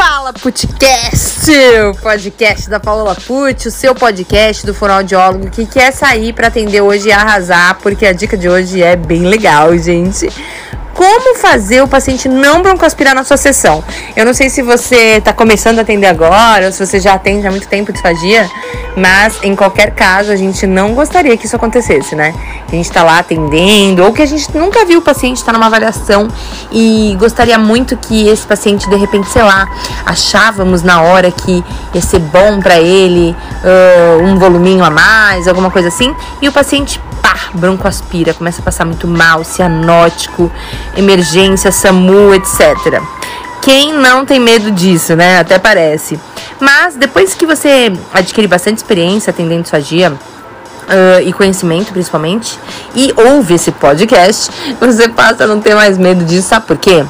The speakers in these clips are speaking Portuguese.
Paola Putcast, o podcast da Paola Put, o seu podcast do fonoaudiólogo que quer sair para atender hoje e arrasar, porque a dica de hoje é bem legal, gente. Como fazer o paciente não broncoaspirar na sua sessão. Eu não sei se você está começando a atender agora ou se você já atende há muito tempo disfagia, mas em qualquer caso a gente não gostaria que isso acontecesse, né? A gente está lá atendendo ou que a gente nunca viu o paciente estar tá numa avaliação e gostaria muito que esse paciente de repente, sei lá, achávamos na hora que ia ser bom para ele uh, um voluminho a mais, alguma coisa assim, e o paciente pá, broncoaspira, começa a passar muito mal, cianótico, emergência, SAMU, etc. Quem não tem medo disso, né? Até parece. Mas depois que você adquire bastante experiência atendendo sua dia, Uh, e conhecimento principalmente, e ouve esse podcast, você passa a não ter mais medo disso, sabe por quê?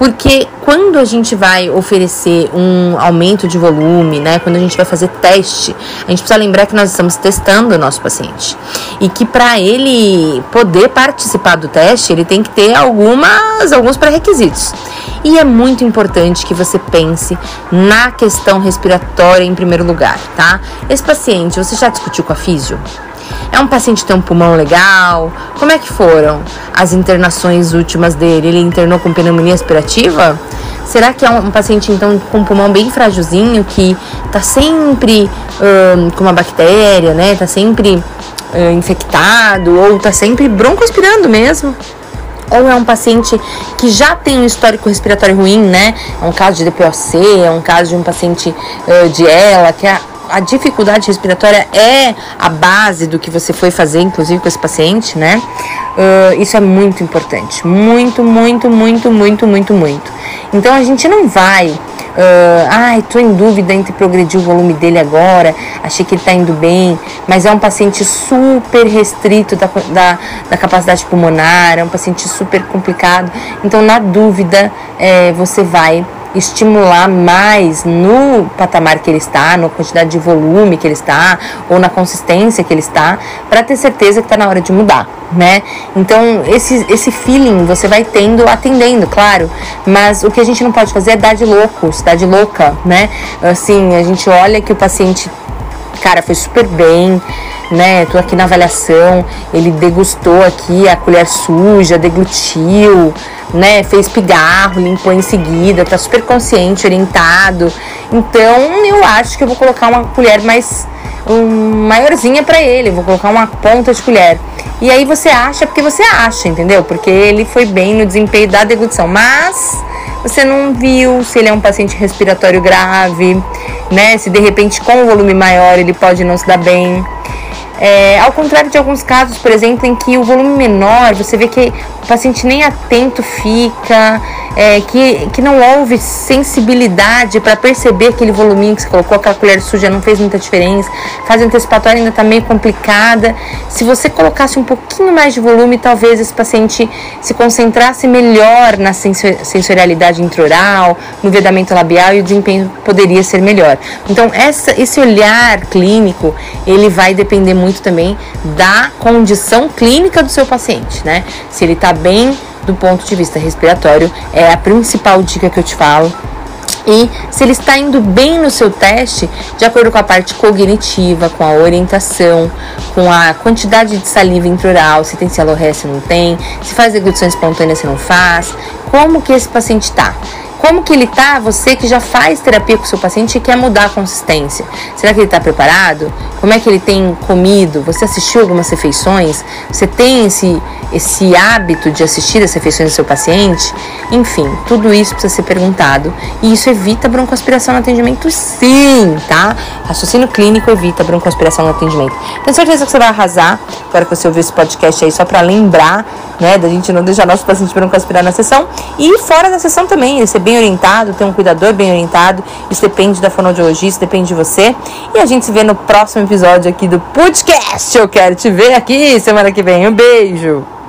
Porque quando a gente vai oferecer um aumento de volume, né, quando a gente vai fazer teste, a gente precisa lembrar que nós estamos testando o nosso paciente. E que para ele poder participar do teste, ele tem que ter algumas alguns pré-requisitos. E é muito importante que você pense na questão respiratória em primeiro lugar, tá? Esse paciente, você já discutiu com a físio? É um paciente que tem um pulmão legal? Como é que foram as internações últimas dele? Ele internou com pneumonia aspirativa? Será que é um paciente então com um pulmão bem frágilzinho que tá sempre hum, com uma bactéria, né? Tá sempre hum, infectado ou tá sempre broncoaspirando mesmo? ou é um paciente que já tem um histórico respiratório ruim, né? É um caso de DPOC, é um caso de um paciente uh, de ELA, que é a dificuldade respiratória é a base do que você foi fazer, inclusive com esse paciente, né? Uh, isso é muito importante. Muito, muito, muito, muito, muito, muito. Então a gente não vai. Uh, ai, tô em dúvida entre progredir o volume dele agora, achei que ele tá indo bem, mas é um paciente super restrito da, da, da capacidade pulmonar, é um paciente super complicado. Então, na dúvida, é, você vai estimular mais no patamar que ele está, na quantidade de volume que ele está, ou na consistência que ele está, para ter certeza que está na hora de mudar, né? Então, esse, esse feeling você vai tendo atendendo, claro, mas o que a gente não pode fazer é dar de louco, dar de louca, né? Assim, a gente olha que o paciente, cara, foi super bem, né? Tô aqui na avaliação, ele degustou aqui a colher suja, deglutiu, né? Fez pigarro, limpou em seguida, tá super consciente, orientado. Então eu acho que eu vou colocar uma colher mais um, maiorzinha para ele, vou colocar uma ponta de colher. E aí você acha porque você acha, entendeu? Porque ele foi bem no desempenho da deglutição, mas você não viu se ele é um paciente respiratório grave, né? Se de repente com um volume maior ele pode não se dar bem. É, ao contrário de alguns casos, por exemplo, em que o volume menor, você vê que o paciente nem atento fica, é, que, que não houve sensibilidade para perceber aquele voluminho que você colocou, aquela colher suja não fez muita diferença, fase antecipatória ainda está meio complicada. Se você colocasse um pouquinho mais de volume, talvez esse paciente se concentrasse melhor na sensorialidade intraoral, no vedamento labial e o desempenho poderia ser melhor. Então, essa, esse olhar clínico, ele vai depender muito também da condição clínica do seu paciente, né? Se ele tá bem do ponto de vista respiratório, é a principal dica que eu te falo. E se ele está indo bem no seu teste, de acordo com a parte cognitiva, com a orientação, com a quantidade de saliva intraoral, se tem cialorreia, se não tem, se faz deglutição espontânea, se não faz, como que esse paciente está. Como que ele tá, você que já faz terapia com o seu paciente e quer mudar a consistência? Será que ele está preparado? Como é que ele tem comido? Você assistiu algumas refeições? Você tem esse, esse hábito de assistir as refeições do seu paciente? Enfim, tudo isso precisa ser perguntado. E isso evita broncoaspiração no atendimento, sim, tá? Raciocínio clínico evita broncoaspiração no atendimento. Tenho certeza que você vai arrasar. Agora que você ouviu esse podcast aí, só para lembrar, né, da gente não deixar nosso paciente broncoaspirar na sessão. E fora da sessão também, ele ser bem orientado, ter um cuidador bem orientado. Isso depende da fonoaudiologia, isso depende de você. E a gente se vê no próximo episódio aqui do podcast. Eu quero te ver aqui semana que vem. Um beijo!